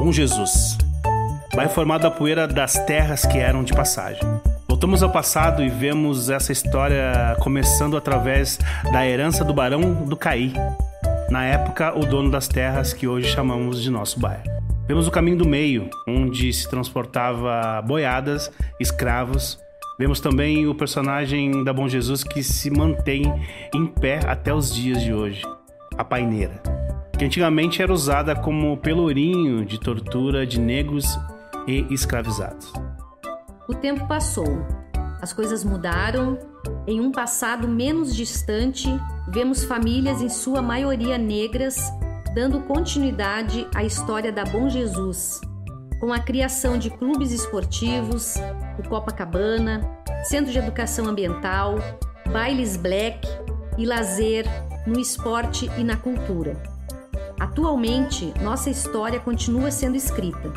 Bom Jesus. Bairro formado da poeira das terras que eram de passagem. Voltamos ao passado e vemos essa história começando através da herança do Barão do Caí, na época o dono das terras que hoje chamamos de nosso bairro. Vemos o caminho do meio, onde se transportava boiadas, escravos. Vemos também o personagem da Bom Jesus que se mantém em pé até os dias de hoje, a paineira, que antigamente era usada como pelourinho de tortura de negros e escravizados. O tempo passou, as coisas mudaram. Em um passado menos distante, vemos famílias, em sua maioria negras, dando continuidade à história da Bom Jesus, com a criação de clubes esportivos, o Copacabana, Centro de Educação Ambiental, bailes black e lazer no esporte e na cultura. Atualmente, nossa história continua sendo escrita.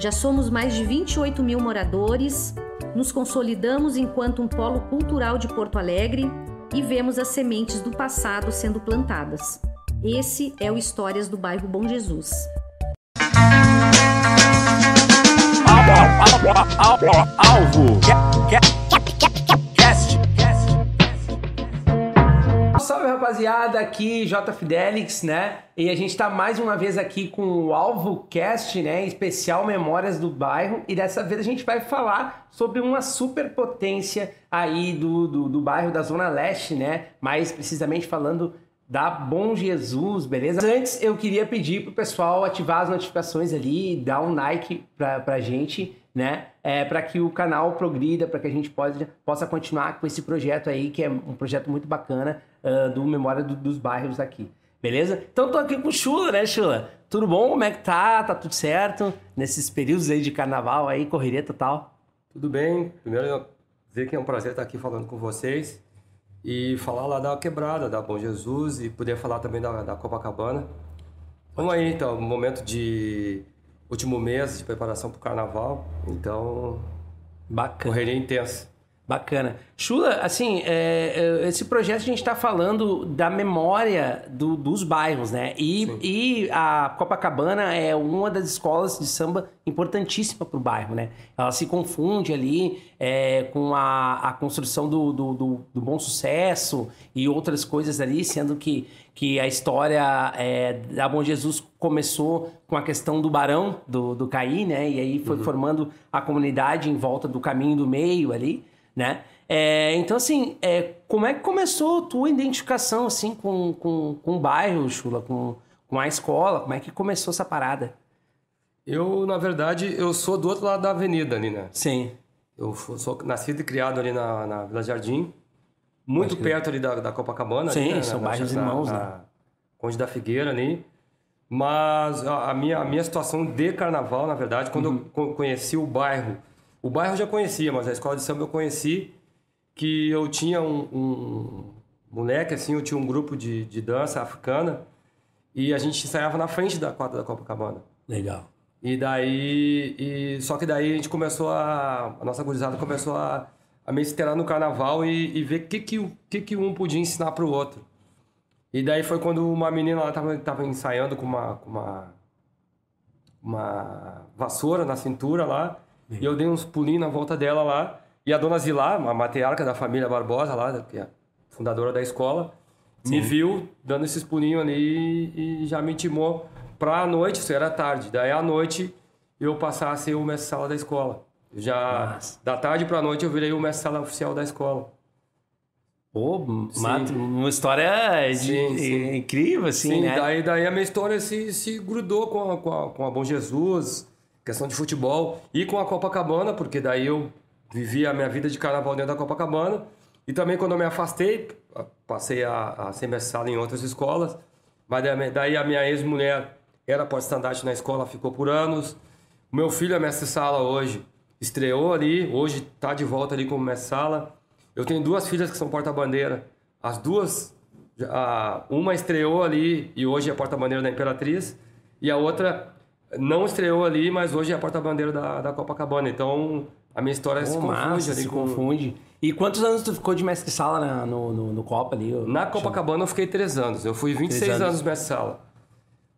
Já somos mais de 28 mil moradores, nos consolidamos enquanto um polo cultural de Porto Alegre e vemos as sementes do passado sendo plantadas. Esse é o Histórias do Bairro Bom Jesus. Alvo. Rapaziada, aqui J Fidelix, né? E a gente tá mais uma vez aqui com o Alvo Cast, né? Especial Memórias do Bairro. E dessa vez a gente vai falar sobre uma superpotência aí do, do, do bairro da Zona Leste, né? Mais precisamente falando da Bom Jesus, beleza? Antes eu queria pedir pro pessoal ativar as notificações ali, dar um like pra, pra gente, né? É, para que o canal progrida, para que a gente pode, possa continuar com esse projeto aí, que é um projeto muito bacana uh, do Memória do, dos Bairros aqui. Beleza? Então tô aqui com o Chula, né, Chula? Tudo bom? Como é que tá? Tá tudo certo? Nesses períodos aí de carnaval aí, correria total? Tudo bem. Primeiro, dizer que é um prazer estar aqui falando com vocês e falar lá da quebrada, da Bom Jesus e poder falar também da, da Copacabana. Vamos aí, então, momento de último mês de preparação para o carnaval, então Bacana. correria intensa. Bacana. Chula, assim, é, é, esse projeto a gente está falando da memória do- dos bairros, né? E, e a Copacabana é uma das escolas de samba importantíssima para o bairro, né? Ela se confunde ali é, com a, a construção do, do, do- Bom Sucesso e outras coisas ali, sendo que, que a história é, da Bom Jesus começou com a questão do Barão, do, do Caí, né? E aí foi formando a comunidade em volta do caminho do meio ali né? É, então, assim, é, como é que começou a tua identificação, assim, com, com, com o bairro, Chula, com, com a escola? Como é que começou essa parada? Eu, na verdade, eu sou do outro lado da avenida ali, né? Sim. Eu sou nascido e criado ali na, na Vila Jardim, muito perto ali da, da Copacabana. Sim, ali, né? são Na- bairros na- irmãos, na né? Conde da Figueira ali. Mas a, a minha, a minha situação de carnaval, na verdade, quando Uhum. eu co- conheci o bairro, o bairro eu já conhecia, mas a escola de samba eu conheci que eu tinha um, um moleque, assim, eu tinha um grupo de, de dança africana e a gente ensaiava na frente da quadra da Copacabana. Legal. E daí. E, só que daí a gente começou a. A nossa gurizada começou a, a meio se interar no carnaval e, e ver o que, que, o- que, que um podia ensinar pro outro. E daí foi quando uma menina lá tava, tava ensaiando com uma, com uma. Uma vassoura na cintura lá. E eu dei uns pulinhos na volta dela lá. E a dona Zilá, a matriarca da família Barbosa lá, que é a fundadora da escola, me viu dando esses pulinhos ali e já me intimou pra noite, isso era tarde. Daí à noite eu passar a ser o mestre-sala da escola. Já Nossa. da tarde pra noite eu virei o mestre-sala oficial da escola. Pô, Mato, uma história de- Sim, sim. incrível, assim, Sim, né? daí, daí a minha história se, se grudou com a, com, a, com a Bom Jesus, questão de futebol, e com a Copacabana, porque daí eu vivi a minha vida de carnaval dentro da Copacabana. E também quando eu me afastei, passei a, a ser mestre em outras escolas, mas daí, a minha ex-mulher era porta-estandarte na escola, ficou por anos. O meu filho é mestre-sala hoje, estreou ali, hoje está de volta ali como mestre-sala. Eu tenho duas filhas que são porta-bandeira. As duas, a- uma estreou ali e hoje é porta-bandeira da Imperatriz, e a outra não estreou ali, mas hoje é porta-bandeira da, da Copacabana. Então a minha história se Pô, confunde massa, ali se com. confunde. E quantos anos tu ficou de mestre-sala na- no, no, no Copa ali? Na Copacabana eu fiquei três anos. Eu fui 26 Três anos, anos. mestre-sala.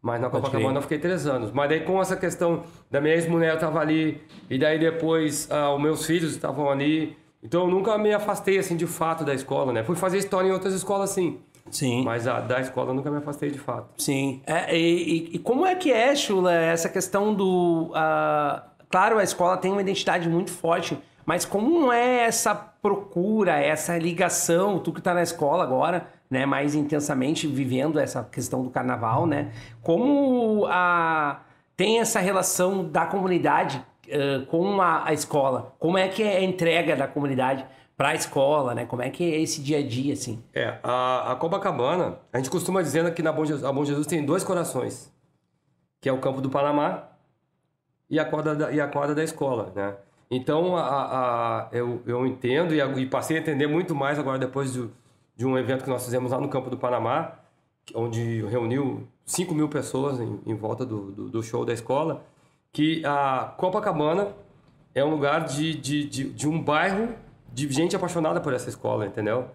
Mas na Copacabana eu fiquei três anos. Mas daí com essa questão da minha ex-mulher estava ali, e daí depois ah, os meus filhos estavam ali. Então eu nunca me afastei assim de fato da escola, né? Fui fazer história em outras escolas sim. Sim. Mas a, da escola nunca me afastei de fato. Sim. É, e, e- como é que é, Chula, essa questão do. ah, claro, a escola tem uma identidade muito forte, mas como é essa procura, essa ligação, tu que tá na escola agora, né, mais intensamente vivendo essa questão do carnaval, né? Como a, tem essa relação da comunidade ah, com a, a escola? Como é que é a entrega da comunidade para a escola, né? Como é que é esse dia a dia, assim? É, a, a Copacabana, a gente costuma dizendo que na Bom Jesus, a Bom Jesus tem dois corações, que é o campo do Panamá e a quadra da, e a quadra da escola, né? Então, a, a- eu, eu entendo e, e passei a entender muito mais agora depois de um evento que nós fizemos lá no campo do Panamá, onde reuniu 5 mil pessoas em, em volta do, do, do show da escola, que a Copacabana é um lugar de, de, de, de um bairro de gente apaixonada por essa escola, entendeu?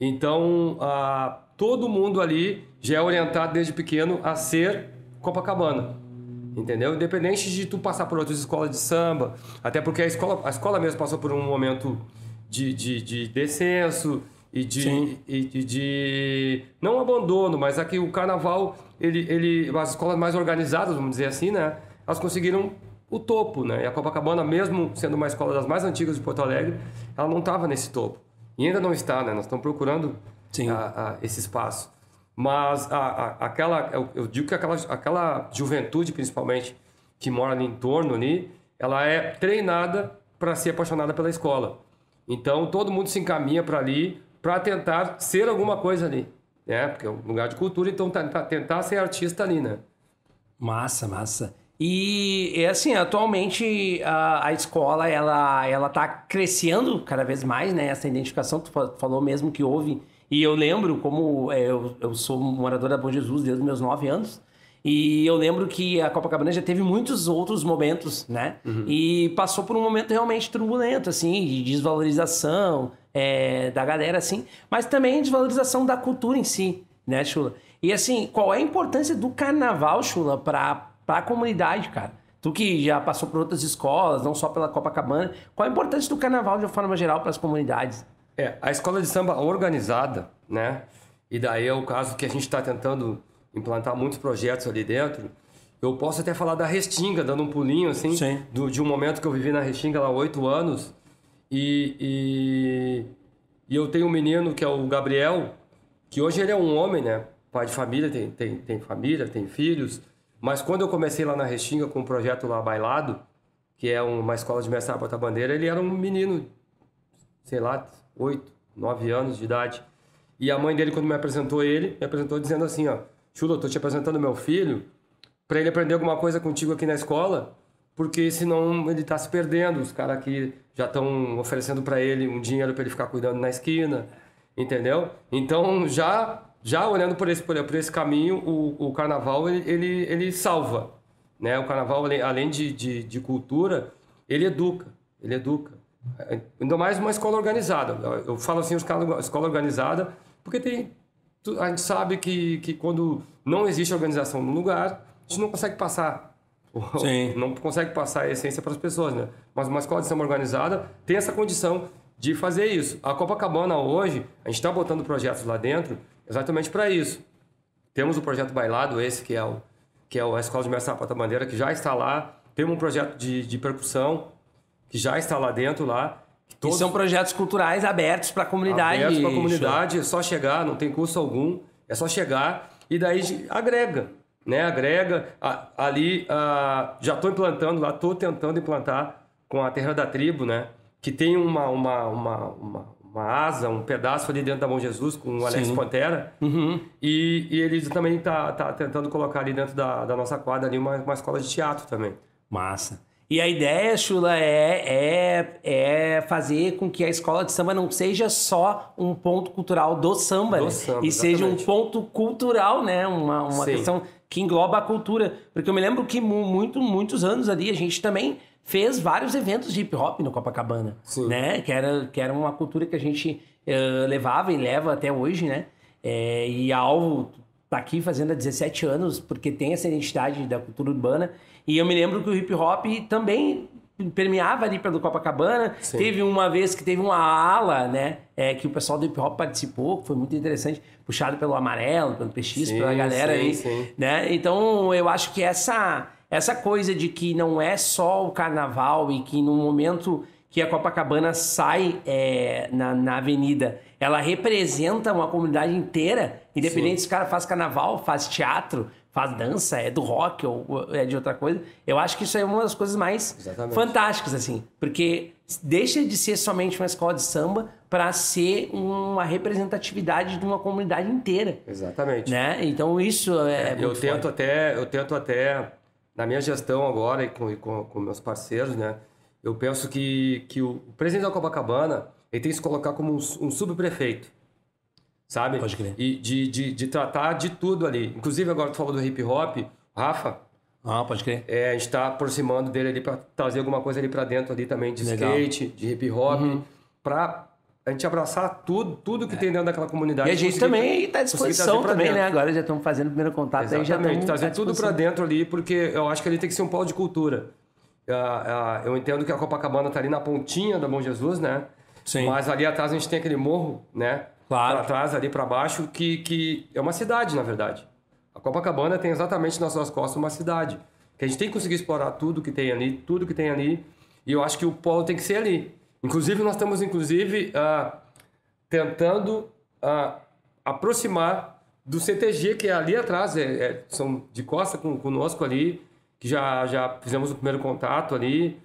Então, ah, todo mundo ali já é orientado desde pequeno a ser Copacabana. Entendeu? Independente de tu passar por outras escolas de samba, até porque a escola, a escola mesmo passou por um momento de, de, de descenso e de, e de, de- não abandono, mas aqui o carnaval, ele, ele, as escolas mais organizadas, vamos dizer assim, né? Elas conseguiram o topo, né? E a Copacabana, mesmo sendo uma escola das mais antigas de Porto Alegre, ela não estava nesse topo. E ainda não está, né? Nós estamos procurando a- a- esse espaço. Mas a, a- aquela, eu, eu digo que aquela, aquela juventude, principalmente, que mora ali em torno ali, ela é treinada para ser apaixonada pela escola. Então todo mundo se encaminha para ali para tentar ser alguma coisa ali, né? Porque é um lugar de cultura, então tá- tá- tentar ser artista ali, né? Massa, massa. E, e, assim, atualmente a, a escola ela ela tá crescendo cada vez mais, né? Essa identificação tu fa- falou mesmo que houve. E eu lembro como é, eu, eu sou morador da Bom Jesus desde os meus nove anos. E eu lembro que a Copacabana já teve muitos outros momentos, né? E passou por um momento realmente turbulento, assim, de desvalorização é, da galera, assim, mas também desvalorização da cultura em si, né, Chula? E assim, qual é a importância do carnaval, Chula, pra, pra comunidade, cara? Tu que já passou por outras escolas, não só pela Copacabana, qual a importância do carnaval de uma forma geral para as comunidades? É, a escola de samba organizada, né? E daí é o caso que a gente está tentando implantar muitos projetos ali dentro. Eu posso até falar da Restinga, dando um pulinho, assim, Sim. do- de um momento que eu vivi na Restinga lá oito anos. E, e, e eu tenho um menino que é o Gabriel, que hoje ele é um homem, né? Pai de família, tem, tem, tem família, tem filhos. Mas quando eu comecei lá na Restinga com o projeto lá Bailado, que é uma escola de mestre Bota Bandeira, ele era um menino sei lá, oito, nove anos de idade. E a mãe dele, quando me apresentou ele, me apresentou dizendo assim, ó, Chulo, eu tô te apresentando meu filho para ele aprender alguma coisa contigo aqui na escola, porque senão ele tá se perdendo. Os caras aqui já estão oferecendo para ele um dinheiro para ele ficar cuidando na esquina, entendeu? Então, já já olhando por esse, por, esse caminho, o, o carnaval, ele, ele, ele salva, né? O carnaval, além- de, de, de cultura, ele educa, ele educa. Ainda mais uma escola organizada. Eu falo assim, escola, escola organizada, porque tem, a gente sabe que, que quando não existe organização no lugar, a gente não consegue passar. Sim. Não consegue passar a essência para as pessoas, né? Mas uma escola de samba organizada tem essa condição de fazer isso. A Copacabana hoje, a gente está botando projetos lá dentro exatamente para isso. Temos o projeto Bailado, esse que é, o, que é a Escola de Mestre Sapata Bandeira, que já está lá. Temos um projeto de, de percussão, que já está lá dentro, lá. E Todos são projetos culturais abertos para a comunidade. abertos para a comunidade, é só chegar, não tem custo algum, é só chegar e daí agrega, né? Agrega. A- ali, ah, já estou implantando lá, estou tentando implantar com a Terra da Tribo, né? Que tem uma, uma, uma, uma, uma asa, um pedaço ali dentro da Mão Jesus com o Alex Sim. Pantera. Uhum. E, e ele também tá, tá tentando colocar ali dentro da, da nossa quadra ali uma, uma escola de teatro também. Massa. E a ideia, Chula, é, é, é fazer com que a escola de samba não seja só um ponto cultural do samba, Do né? samba, e seja um exatamente. ponto cultural, né? Uma, uma Sim. questão que engloba a cultura. Porque eu me lembro que mu- muito, muitos anos ali a gente também fez vários eventos de hip hop no Copacabana, Sim. né? Que era, que era uma cultura que a gente eh, levava e leva até hoje, né? Eh, e a Alvo tá aqui fazendo há 17 anos, porque tem essa identidade da cultura urbana. E eu me lembro que o hip hop também permeava ali pelo Copacabana. Sim. Teve uma vez que teve uma ala, né? É, que o pessoal do hip hop participou, que foi muito interessante, puxado pelo Amarelo, pelo PX, Sim, pela galera sim, aí. sim. Né? Então eu acho que essa, essa coisa de que não é só o carnaval e que no momento que a Copacabana sai é, na, na avenida, ela representa uma comunidade inteira, independente se o cara faz carnaval, faz teatro, faz dança, é do rock ou ou é de outra coisa. Eu acho que isso é uma das coisas mais Exatamente. fantásticas, assim, porque deixa de ser somente uma escola de samba para ser uma representatividade de uma comunidade inteira, Exatamente. né? Então isso é, eu muito tento forte. até, eu tento até na minha gestão agora e com, e com, com meus parceiros, né? Eu penso que, que o presidente da Copacabana ele tem que se colocar como um, um subprefeito, sabe? Pode crer. E de, de, de tratar de tudo ali. Inclusive agora tu falou do hip hop, Rafa, Ah, pode crer. é, a gente está aproximando dele ali para trazer alguma coisa ali para dentro ali também de Legal. Uhum. skate, de hip hop, para a gente abraçar tudo, tudo que tem dentro daquela comunidade. É. E a gente também está à disposição também, dentro. né? Agora já estamos fazendo o primeiro contato, aí já Exatamente, estamos trazer à tudo para dentro ali, porque eu acho que ele tem que ser um polo de cultura. Ah, ah, eu entendo que a Copacabana tá ali na pontinha da Bom Jesus, né? Sim. Mas ali atrás a gente tem aquele morro, né? Claro. Para trás, ali para baixo, que, que é uma cidade, na verdade. A Copacabana tem exatamente nas suas costas uma cidade. Que a gente tem que conseguir explorar tudo que tem ali, tudo que tem ali. E eu acho que o polo tem que ser ali. Inclusive, nós estamos, inclusive, ah, tentando ah, aproximar do CTG, que é ali atrás, é, é- são de costa com, conosco ali, que já, já fizemos o primeiro contato ali.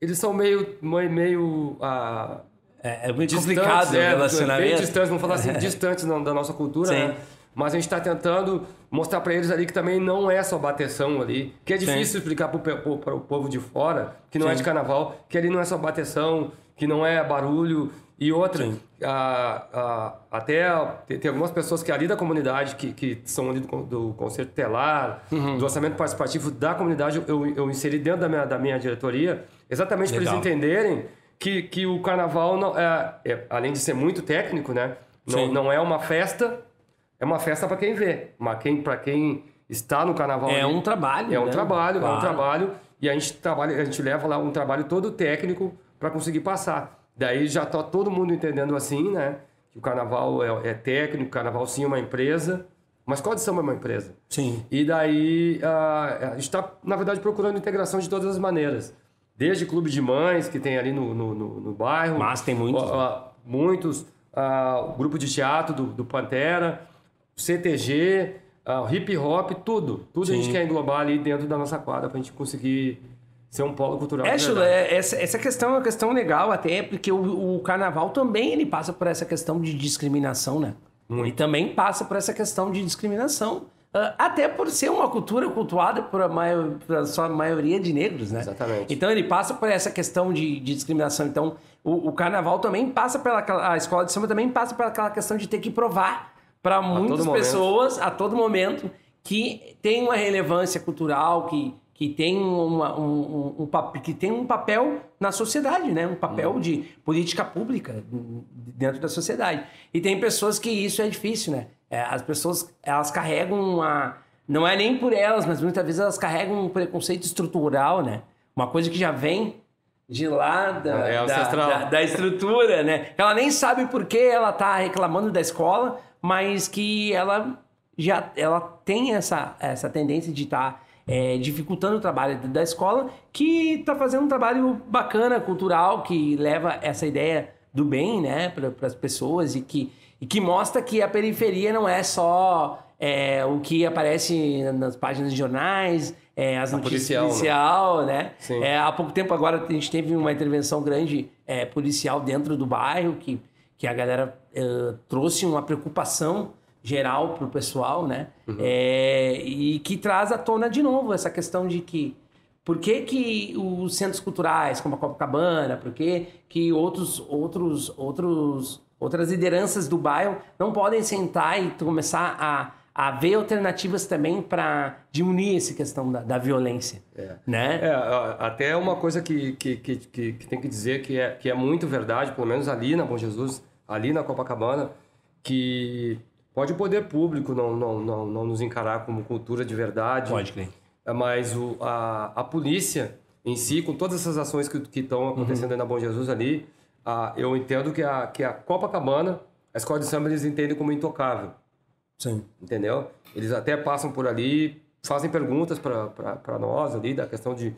Eles são meio, meio, ah, É, é muito complicado o é, relacionamento. Bem distantes, vamos falar assim, distantes da, da nossa cultura, Sim. né? Mas a gente está tentando mostrar para eles ali que também não é só bateção ali, que é difícil explicar para o povo de fora, que não é de carnaval, que ali não é só bateção, que não é barulho. E outra, ah, ah, até tem, algumas pessoas que ali da comunidade, que, que são ali do, do Concerto Telar, Uhum. do orçamento participativo da comunidade, eu, eu inseri dentro da minha, da minha diretoria, exatamente para eles entenderem que, que o carnaval, não, é, é- além de ser muito técnico, né? Não, Sim. não é uma festa, é uma festa para quem vê. Mas quem, para quem está no carnaval. É ali, um trabalho, É um né? trabalho, é Claro. um trabalho. E a gente trabalha, a gente leva lá um trabalho todo técnico para conseguir passar. Daí já tá todo mundo entendendo assim, né? Que o carnaval é, é técnico, o carnaval sim é uma empresa. Escola de samba é uma empresa. Sim. E daí ah, a gente está, na verdade, procurando integração de todas as maneiras. Desde clube de mães, que tem ali no, no, no- no bairro. Mas tem muitos, muitos. ah, o grupo de teatro do, do Pantera, CTG, ah, o hip hop, tudo. Tudo a gente quer englobar ali dentro da nossa quadra para a gente conseguir ser um polo cultural. É, Chula, é- essa, essa questão é uma questão legal até, porque o, o carnaval também ele passa por essa questão de discriminação, né? E também passa por essa questão de discriminação. ah, até por ser uma cultura cultuada por a, maior, por a sua maioria de negros, né? Exatamente. Então ele passa por essa questão de, de discriminação. Então o, o carnaval também passa pela a escola de samba também passa pela aquela questão de ter que provar para muitas todo momento. pessoas a todo momento que tem uma relevância cultural, que, que, tem, uma, um, um, um que tem um papel na sociedade, né? Um papel de política pública dentro da sociedade. E tem pessoas que isso é difícil, né? É, as pessoas, elas carregam uma... Não é nem por elas, mas muitas vezes elas carregam um preconceito estrutural, né? Uma coisa que já vem de lá da, É da- da- da estrutura, né? Ela nem sabe por que ela tá reclamando da escola, mas que ela já ela tem essa, essa tendência de estar dificultando o trabalho da escola, que está fazendo um trabalho bacana, cultural, que leva essa ideia do bem, né, para as pessoas e que, e que mostra que a periferia não é só é, o que aparece nas páginas de jornais, é, as notícias policial, né? policial, né? Sim. É, há pouco tempo agora a gente teve uma intervenção grande é, policial dentro do bairro, que, que a galera eh, trouxe uma preocupação geral para o pessoal, né? É, e que traz à tona de novo essa questão de que por que, que os centros culturais, como a Copacabana, por que, que outros, outros, outros, outras lideranças do bairro não podem sentar e começar a, a ver alternativas também para diminuir essa questão da, da violência, né? É, até uma coisa que, que, que, que, que tem que dizer que é, que é muito verdade, pelo menos ali na Bom Jesus, ali na Copacabana, que Pode o poder público não, não, não, não nos encarar como cultura de verdade. Pode, crer. É, Mas o, a, a polícia em si, com todas essas ações que estão acontecendo Uhum. aí na Bom Jesus ali, a, eu entendo que a, que a Copacabana, a escola de samba, eles entendem como intocável. Sim. Entendeu? Eles até passam por ali, fazem perguntas para nós ali, da questão de,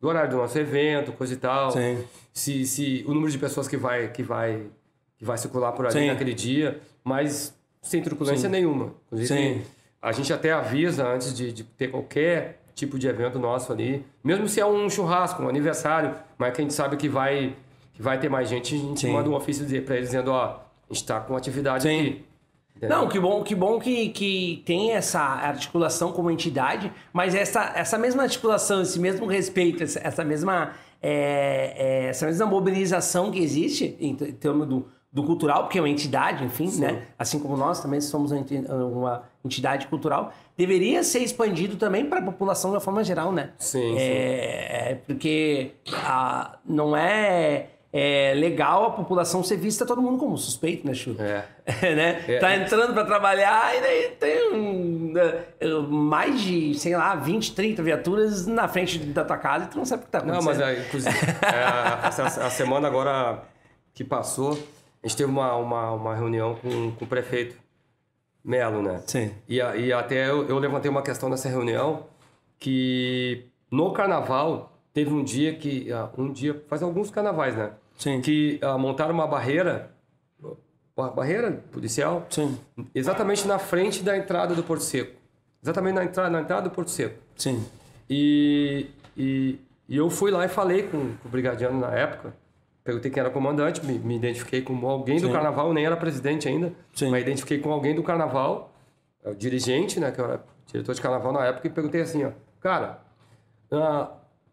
do horário do nosso evento, coisa e tal. Sim. Se, se o número de pessoas que vai, que vai, que vai circular por ali Sim. naquele dia, mas sem truculência nenhuma. Inclusive, Sim. a gente até avisa antes de, de ter qualquer tipo de evento nosso ali, mesmo se é um churrasco, um aniversário, mas que a gente sabe que vai, que vai ter mais gente, a gente Sim. manda um ofício para eles dizendo, ó, a gente está com atividade Sim. aqui. Entendeu? Não, que bom, que bom que, que tem essa articulação como entidade, mas essa, essa mesma articulação, esse mesmo respeito, essa, mesma é, é, essa mesma mobilização que existe em termos do, do cultural, porque é uma entidade, enfim, né? Assim como nós também somos uma enti- uma entidade cultural, deveria ser expandido também para a população de uma forma geral, né? Sim, sim. É, é porque a, não é, é legal a população ser vista todo mundo como suspeito, né, Chu? É. né? É. Tá entrando pra trabalhar e daí tem um, eh, mais de, sei lá, 20, 30 viaturas na frente da tua casa e tu não sabe o que tá Não, acontecendo. mas é, inclusive, é, a, a semana agora que passou, a gente teve uma, uma, uma reunião com, com o prefeito Melo, né? Sim. E, e até eu, eu levantei uma questão nessa reunião que no carnaval teve um dia que ah, um dia faz alguns carnavais, né? Sim. Que ah, montaram uma barreira, uma barreira policial, Sim, exatamente na frente da entrada do Porto Seco, exatamente na entrada na entrada do Porto Seco. sim. E, e, e eu fui lá e falei com, com o brigadiano na época. Perguntei quem era o comandante, me, me identifiquei como alguém do Sim. carnaval, nem era presidente ainda, Sim. mas identifiquei com alguém do carnaval, é o dirigente, né, que eu era diretor de carnaval na época, e perguntei assim, ó, cara, ah,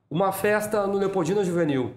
uma festa no Leopoldina Juvenil,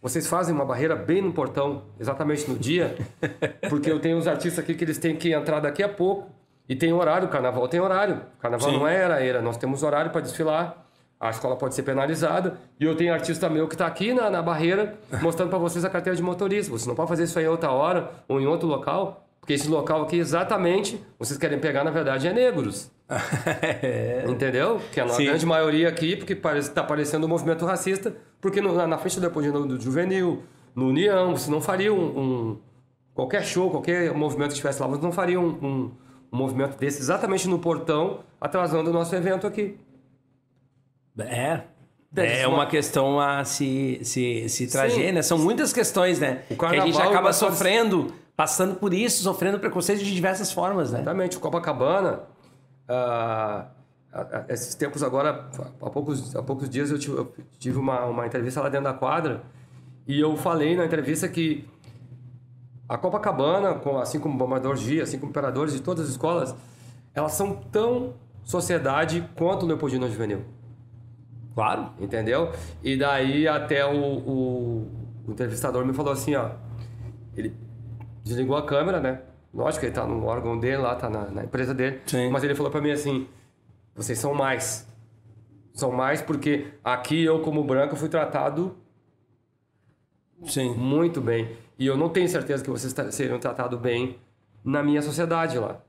vocês fazem uma barreira bem no portão, exatamente no dia, porque eu tenho uns artistas aqui que eles têm que entrar daqui a pouco. E tem horário, carnaval tem horário. Carnaval Sim. não é era era, nós temos horário para desfilar. A escola pode ser penalizada. E eu tenho artista meu que está aqui na, na barreira mostrando para vocês a carteira de motorista. Você não pode fazer isso aí em outra hora ou em outro local, porque esse local aqui exatamente vocês querem pegar, na verdade, é negros. Entendeu? Que é a Sim. grande maioria aqui, porque está parecendo um movimento racista, porque no- na, na frente do Juvenil, no União, você não faria um, um- qualquer show, qualquer movimento que estivesse lá, você não faria um, um- um movimento desse exatamente no portão, atrasando o nosso evento aqui. É. É uma questão a se, se, se trazer, Sim. né? São muitas questões, né? Que a gente carnaval acaba sofrendo, passando por isso, sofrendo preconceito de diversas formas, né? Exatamente. O Copacabana, ah, esses tempos agora, há poucos, há poucos dias eu tive, eu tive uma, uma entrevista lá dentro da quadra e eu falei na entrevista que a Copacabana, assim como Bombador G, assim como Imperadores de todas as escolas, elas são tão sociedade quanto o Leopoldina Juvenil. Claro. Entendeu? E daí até o, o, o entrevistador me falou assim, ó. Ele desligou a câmera, né? Lógico que ele tá no órgão dele lá, tá na, na empresa dele. Sim. Mas ele falou pra mim assim: vocês são mais. São mais porque aqui eu, como branco, fui tratado Sim. muito bem. E eu não tenho certeza que vocês seriam tratados bem na minha sociedade lá.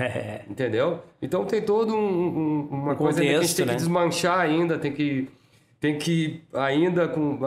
É. Entendeu? Então tem todo um, um- uma Um coisa ainda que a gente contexto, tem né? que desmanchar ainda, tem que tem que ainda com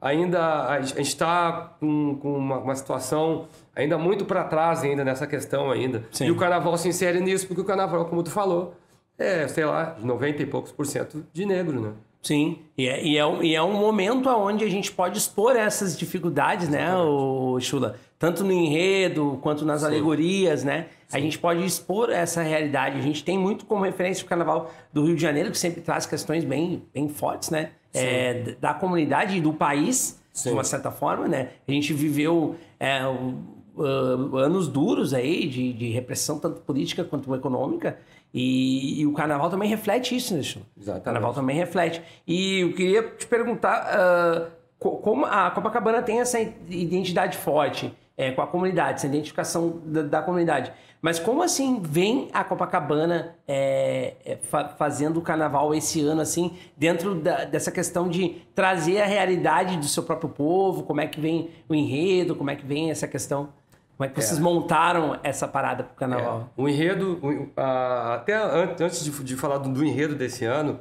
ainda a gente está com, com uma, uma situação ainda muito para trás ainda nessa questão ainda. Sim. E o carnaval se insere nisso porque o carnaval, como tu falou, é, sei lá, 90 e poucos por cento de negro, né? Sim, e é, e é, um, e é um momento onde a gente pode expor essas dificuldades, né, o Chula? Tanto no enredo quanto nas alegorias, né? A gente pode expor essa realidade. A gente tem muito como referência o Carnaval do Rio de Janeiro, que sempre traz questões bem, bem fortes, né? É, da comunidade e do país, de Sim. uma certa forma, né? A gente viveu é, uh, anos duros aí de, de repressão, tanto política quanto econômica, e, e o Carnaval também reflete isso, né? Exatamente. O Carnaval também reflete. E eu queria te perguntar co- como a Copacabana tem essa identidade forte é, com a comunidade, essa identificação da, da comunidade. Mas como assim vem a Copacabana é, é, fa- fazendo o carnaval esse ano, assim, dentro da- dessa questão de trazer a realidade do seu próprio povo? Como é que vem o enredo? Como é que vem essa questão? Como é que vocês montaram essa parada pro carnaval? É, o enredo, o- a- até an- antes de, de falar do, do enredo desse ano,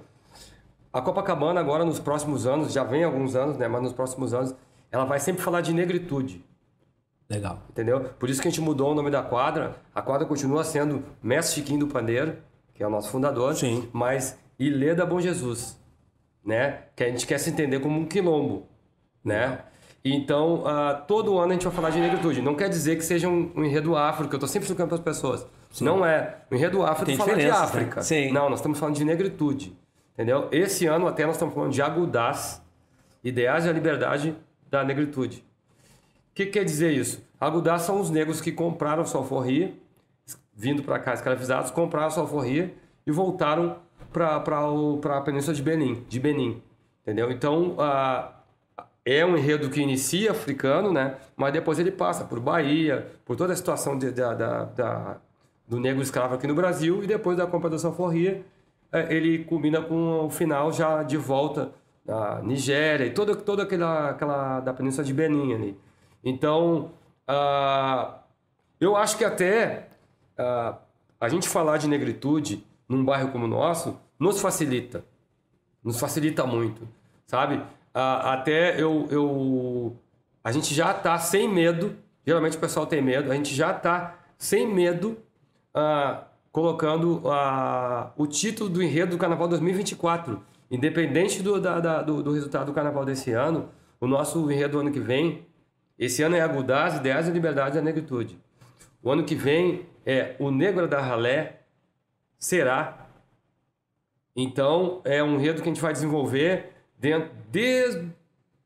a Copacabana agora nos próximos anos, já vem alguns anos, né? Mas nos próximos anos, ela vai sempre falar de negritude. Legal. Entendeu? Por isso que a gente mudou o nome da quadra. A quadra continua sendo Mestre Chiquinho do Pandeiro, que é o nosso fundador, Sim. mas Ilê da Bom Jesus, né? Que a gente quer se entender como um quilombo, né? Então, ah, todo ano a gente vai falar de negritude. Não quer dizer que seja um, um enredo afro, que eu tô sempre explicando para as pessoas. Não é. O enredo afro Tem é falar de diferenças, né? África. Sim. Não, nós estamos falando de negritude. Entendeu? Esse ano até nós estamos falando de Agudás, Ideais da Liberdade da Negritude. O que quer dizer isso? Agudás são os negros que compraram sua alforria, vindo para cá escravizados, compraram sua alforria e voltaram para a península de Benin, de Benin. Entendeu? Então, é um enredo que inicia africano, né? Mas depois ele passa por Bahia, por toda a situação de- da, da- da- do negro escravo aqui no Brasil e depois da compra da Sanforria, eh, ele combina com o final já de volta da Nigéria e toda, toda aquela, aquela da península de Benin ali. Então, ah, eu acho que até ah, a gente falar de negritude num bairro como o nosso nos facilita nos facilita muito, sabe? Ah, até eu, eu. A gente já tá sem medo, geralmente o pessoal tem medo, a gente já tá sem medo colocando o título do enredo do Carnaval 2024. Independente do, da- da- do, do resultado do Carnaval desse ano, o nosso enredo do ano que vem, esse ano é Agudás, Ideais e Liberdade da Negritude. O ano que vem é O Negro da Ralé será então, é um enredo que a gente vai desenvolver dentro, desde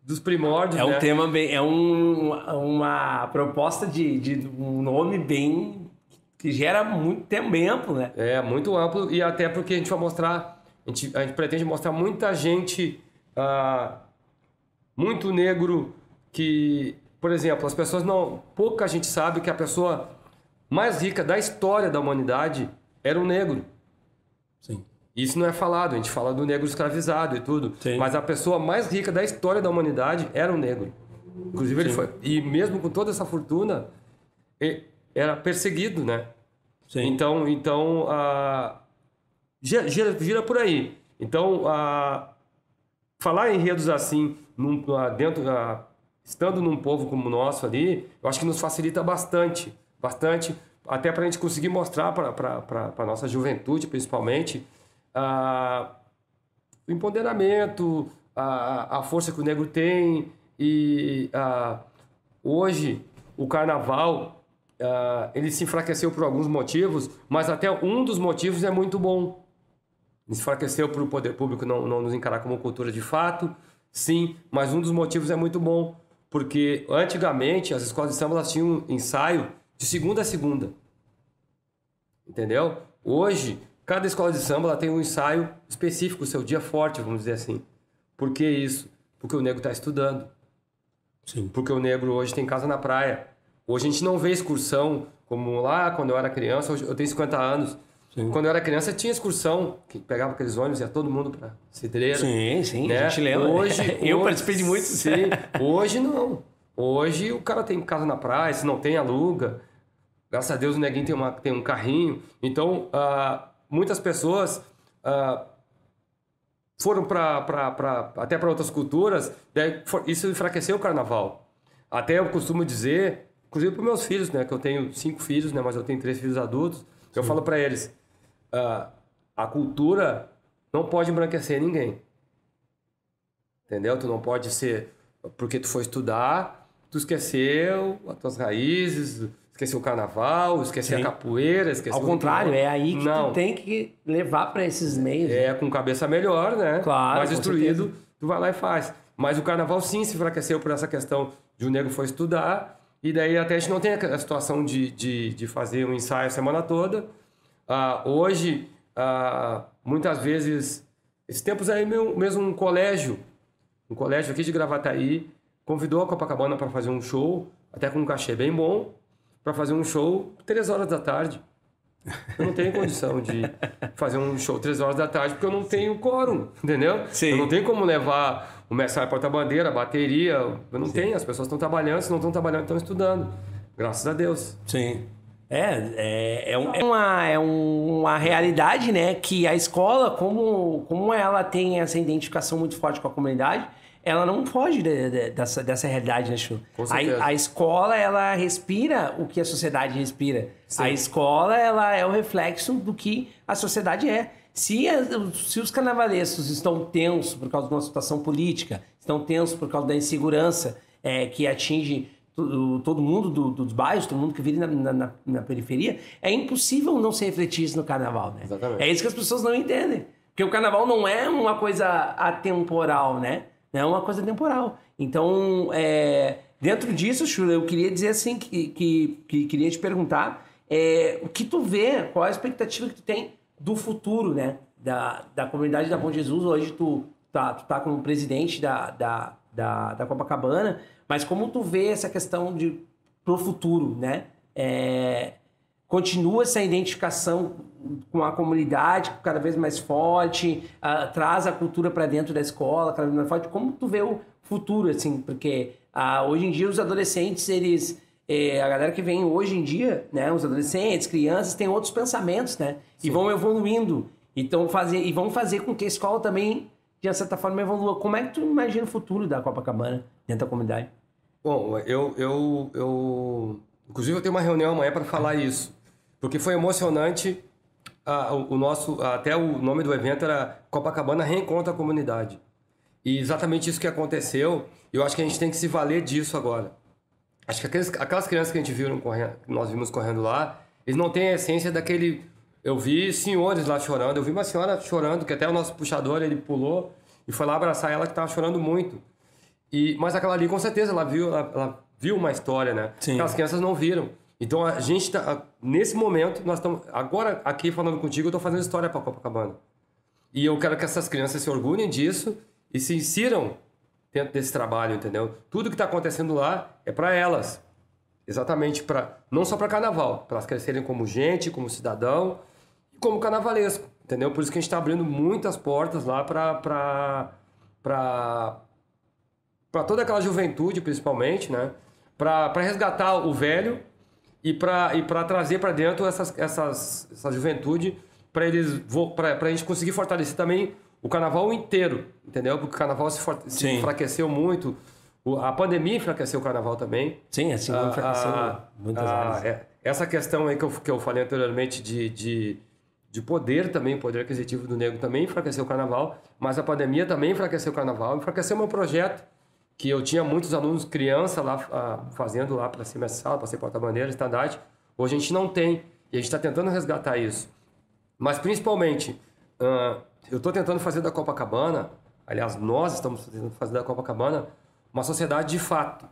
os primórdios, É um né? tema bem. É um- uma proposta de, de um nome bem. que gera muito tempo, né? É, muito amplo e até porque a gente vai mostrar, a gente, a gente pretende mostrar muita gente, ah, muito negro que, por exemplo, as pessoas não, pouca gente sabe que a pessoa mais rica da história da humanidade era um negro. Sim. Isso não é falado, a gente fala do negro escravizado e tudo. Sim. Mas a pessoa mais rica da história da humanidade era um negro. Inclusive, ele Sim. foi. E mesmo com toda essa fortuna, ele era perseguido, né? Sim. Então, então ah, gira, gira, por aí. Então, ah, falar em enredos assim, num, dentro, ah, estando num povo como o nosso ali, eu acho que nos facilita bastante, bastante, até para a gente conseguir mostrar para a nossa juventude, principalmente, o empoderamento, a, a força que o negro tem e hoje o carnaval ele se enfraqueceu por alguns motivos, mas até um dos motivos é muito bom. Ele se enfraqueceu por o poder público não, não nos encarar como cultura de fato, sim, mas um dos motivos é muito bom, porque antigamente as escolas de samba elas tinham ensaio de segunda a segunda. Entendeu? Hoje, cada escola de samba ela tem um ensaio específico, o seu dia forte, vamos dizer assim. Por que isso? Porque o negro está estudando. Sim. Porque o negro hoje tem casa na praia. Hoje a gente não vê excursão como lá quando eu era criança. Hoje eu tenho 50 anos. Sim. Quando eu era criança tinha excursão, que pegava aqueles ônibus, ia todo mundo para Cidreira. Sim, sim, né? a gente lembra. Hoje, Eu hoje- participei de muitos. Sim, hoje não. Hoje o cara tem casa na praia, se não tem, aluga. Graças a Deus o neguinho tem, uma, tem um carrinho. Então, ah, muitas pessoas ah, foram para até para outras culturas, daí for- isso enfraqueceu o carnaval. Até eu costumo dizer, inclusive para meus filhos, né, que eu tenho cinco filhos, né, mas eu tenho três filhos adultos, eu falo para eles, ah, a cultura não pode embranquecer ninguém. Entendeu? Tu não pode ser porque tu foi estudar, tu esqueceu as tuas raízes, esqueceu o carnaval, esqueceu Sim. a capoeira, esqueceu Ao contrário, é aí que não. tu tem que levar para esses meios. É, com cabeça melhor, né? Claro, Mais instruído, certeza. tu vai lá e faz. Mas o carnaval sim se enfraqueceu por essa questão de o nego foi estudar, e daí até a gente não tem a situação de, de, de fazer um ensaio a semana toda. Ah, hoje, ah, muitas vezes, esses tempos aí meu- mesmo um colégio, um colégio aqui de Gravataí, convidou a Copacabana para fazer um show, até com um cachê bem bom, para fazer um show três horas da tarde. Eu não tenho condição de fazer um show três horas da tarde porque eu não tenho quórum, entendeu? Sim. Eu não tenho como levar o mestre porta-bandeira, a bateria, eu não tenho, as pessoas estão trabalhando, se não estão trabalhando, estão estudando. Graças a Deus. Sim. É, é, é, é uma, é um- uma realidade, né? Que a escola, como, como ela tem essa identificação muito forte com a comunidade, ela não foge de- de- dessa, dessa realidade, né, Chu? A, a escola, ela respira o que a sociedade respira. A escola, ela é o reflexo do que a sociedade é. Se, se os carnavalescos estão tensos por causa de uma situação política, estão tensos por causa da insegurança é, que atinge to- todo mundo do- dos bairros, todo mundo que vive na, na- na- na periferia, é impossível não se refletir isso no carnaval, né? Exatamente. É isso que as pessoas não entendem. Porque o carnaval não é uma coisa atemporal, né? Não é uma coisa temporal. Então, é, dentro disso, Chula, eu queria dizer assim, que, que, que queria te perguntar é, o que tu vê, qual a expectativa que tu tem do futuro, né? Da, da comunidade da Bom Jesus. Hoje tu tá, tu tá como presidente da, da, da, da Copacabana, mas como tu vê essa questão de pro futuro, né? É, continua essa identificação com a comunidade cada vez mais forte, ah, traz a cultura para dentro da escola cada vez mais forte. Como tu vê o futuro, assim? Porque ah, hoje em dia os adolescentes, eles... eh, a galera que vem hoje em dia, né? Os adolescentes, crianças, têm outros pensamentos, né? E vão evoluindo. Então, fazer, e vão fazer com que a escola também, de certa forma, evolua. Como é que tu imagina o futuro da Copacabana dentro da comunidade? Bom, eu, eu, eu. Inclusive, eu tenho uma reunião amanhã para falar isso. Porque foi emocionante. ah, o, o nosso. Até o nome do evento era Copacabana Reencontra a Comunidade. E exatamente isso que aconteceu. Eu acho que a gente tem que se valer disso agora. Acho que aqueles, aquelas crianças que a gente viu correndo, nós vimos correndo lá, eles não têm a essência daquele. Eu vi senhores lá chorando. Eu vi uma senhora chorando, que até o nosso puxador ele pulou e foi lá abraçar ela que estava chorando muito. E, mas aquela ali, com certeza, ela viu, ela, ela viu uma história, né? Sim. Aquelas crianças não viram. Então a gente tá. Nesse momento, nós estamos. Agora, aqui falando contigo, eu estou fazendo história para Copacabana. E eu quero que essas crianças se orgulhem disso e se insiram dentro desse trabalho, entendeu? Tudo que está acontecendo lá é para elas. Exatamente para não só para carnaval, para elas crescerem como gente, como cidadão como carnavalesco, entendeu? Por isso que a gente está abrindo muitas portas lá para para toda aquela juventude, principalmente, né? Para resgatar o velho e para e para trazer para dentro essas, essas, essa juventude para eles para a gente conseguir fortalecer também o carnaval inteiro, entendeu? Porque o carnaval se, for- se enfraqueceu muito, a pandemia enfraqueceu o carnaval também. Sim, assim como enfraqueceu Ah, muitas ah, áreas. é, essa questão aí que eu, que eu falei anteriormente de, de, de poder também, poder aquisitivo do negro também enfraqueceu o carnaval, mas a pandemia também enfraqueceu o carnaval, enfraqueceu meu projeto, que eu tinha muitos alunos criança lá ah, fazendo lá para cima sala, para ser porta-bandeira, estandarte. Hoje a gente não tem, e a gente está tentando resgatar isso. Mas principalmente, ah, eu estou tentando fazer da Copacabana, aliás, nós estamos tentando fazer da Copacabana uma sociedade de fato,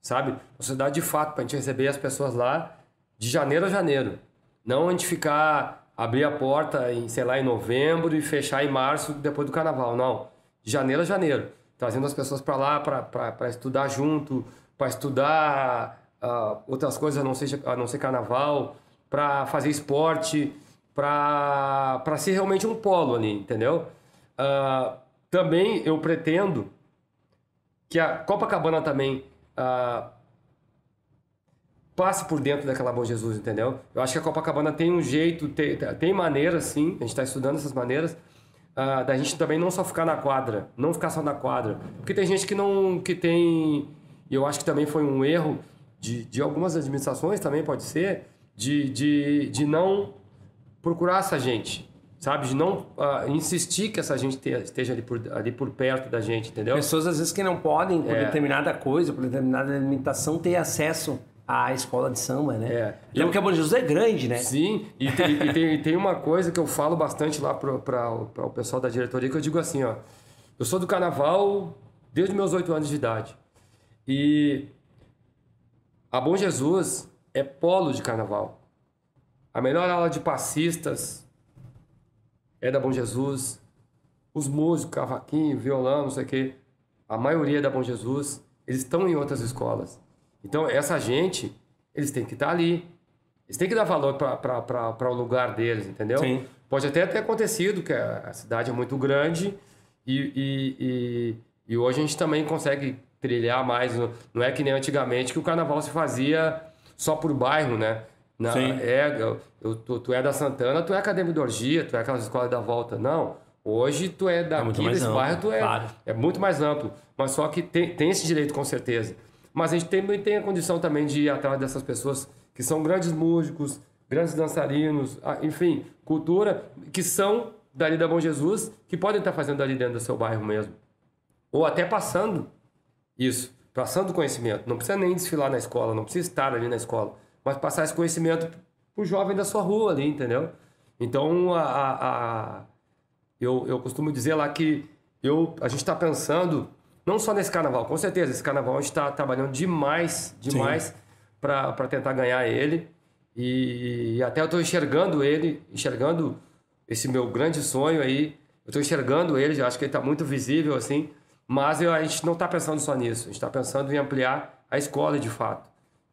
sabe? Uma sociedade de fato, para a gente receber as pessoas lá de janeiro a janeiro. Não a gente ficar, abrir a porta em, sei lá, em novembro e fechar em março, depois do carnaval, não. Janeiro a janeiro. Trazendo as pessoas para lá para estudar junto, para estudar ah, outras coisas a não ser, a não ser carnaval, para fazer esporte, para ser realmente um polo ali, entendeu? Ah, também eu pretendo que a Copacabana também ah, passe por dentro daquela Bom Jesus, entendeu? Eu acho que a Copacabana tem um jeito, tem, tem maneiras, sim, a gente está estudando essas maneiras, ah, da gente também não só ficar na quadra, não ficar só na quadra. Porque tem gente que não, que tem, e eu acho que também foi um erro de, de algumas administrações também, pode ser, de, de, de não procurar essa gente, sabe? De não ah, insistir que essa gente te- esteja ali por, ali por perto da gente, entendeu? Pessoas às vezes que não podem, por É. determinada coisa, por determinada limitação, ter acesso à escola de samba, né? É. Lembra que a Bom Jesus é grande, né? Sim, e tem, e tem, tem uma coisa que eu falo bastante lá para o pessoal da diretoria, que eu digo assim, ó, eu sou do carnaval desde meus oito anos de idade. E a Bom Jesus é polo de carnaval. A melhor aula de passistas é da Bom Jesus. Os músicos, cavaquinho, violão, não sei o quê, a maioria é da Bom Jesus, eles estão em outras escolas. Então, essa gente, eles têm que estar ali. Eles têm que dar valor para o lugar deles, entendeu? Sim. Pode até ter acontecido, que a cidade é muito grande e, e, e, e hoje a gente também consegue trilhar mais. Não- é que nem antigamente que o carnaval se fazia só por bairro, né? Na, Sim. É, eu, eu- tu, tu é da Santana, tu é Academia de Orgia, tu é aquelas escolas da volta. Não. Hoje tu é daqui muito mais desse amplo, bairro, tu é, claro. é muito mais amplo. Mas só que tem, tem esse direito com certeza. Mas a gente tem, tem a condição também de ir atrás dessas pessoas que são grandes músicos, grandes dançarinos, ah, enfim, cultura, que são dali da Bom Jesus, que podem estar fazendo ali dentro do seu bairro mesmo. Ou até passando isso, passando conhecimento. Não precisa nem desfilar na escola, não precisa estar ali na escola, mas passar esse conhecimento pro jovem da sua rua ali, entendeu? Então, a, a- a- eu, eu costumo dizer lá que eu, a gente está pensando, não só nesse carnaval, com certeza, esse carnaval a gente está trabalhando demais, demais para tentar ganhar ele. E, até eu estou enxergando ele, enxergando esse meu grande sonho aí. Eu estou enxergando ele, acho que ele está muito visível assim. Mas eu- a gente não está pensando só nisso, a gente está pensando em ampliar a escola de fato.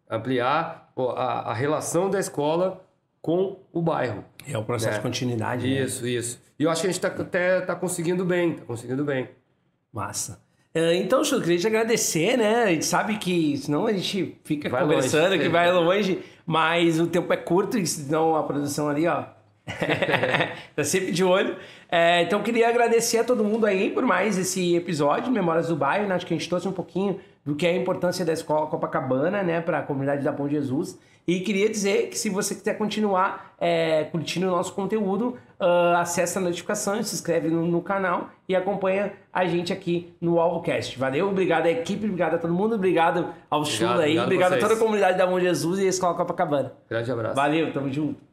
Ampliar a, a relação da escola com o bairro. É o processo É. de continuidade. né? Isso, isso. E eu acho que a gente tá, até tá conseguindo bem, tá conseguindo bem. Massa. É, Então, eu queria te agradecer, né? A gente sabe que senão a gente fica Vai conversando longe. que vai longe, mas o tempo é curto e senão a produção ali, ó. tá sempre de olho. É, então, queria agradecer a todo mundo aí por mais esse episódio, Memórias do Bairro. né? Acho que a gente trouxe um pouquinho do que é a importância da escola Copacabana, né, para a comunidade da Bom Jesus. E queria dizer que se você quiser continuar é, curtindo o nosso conteúdo, ah, acessa a notificação, se inscreve no, no canal e acompanha a gente aqui no AlvoCast. Valeu, obrigado à equipe, obrigado a todo mundo, obrigado ao Chula aí, obrigado obrigado a toda a comunidade da Bom Jesus e a Escola Copacabana. Grande abraço. Valeu, tamo junto.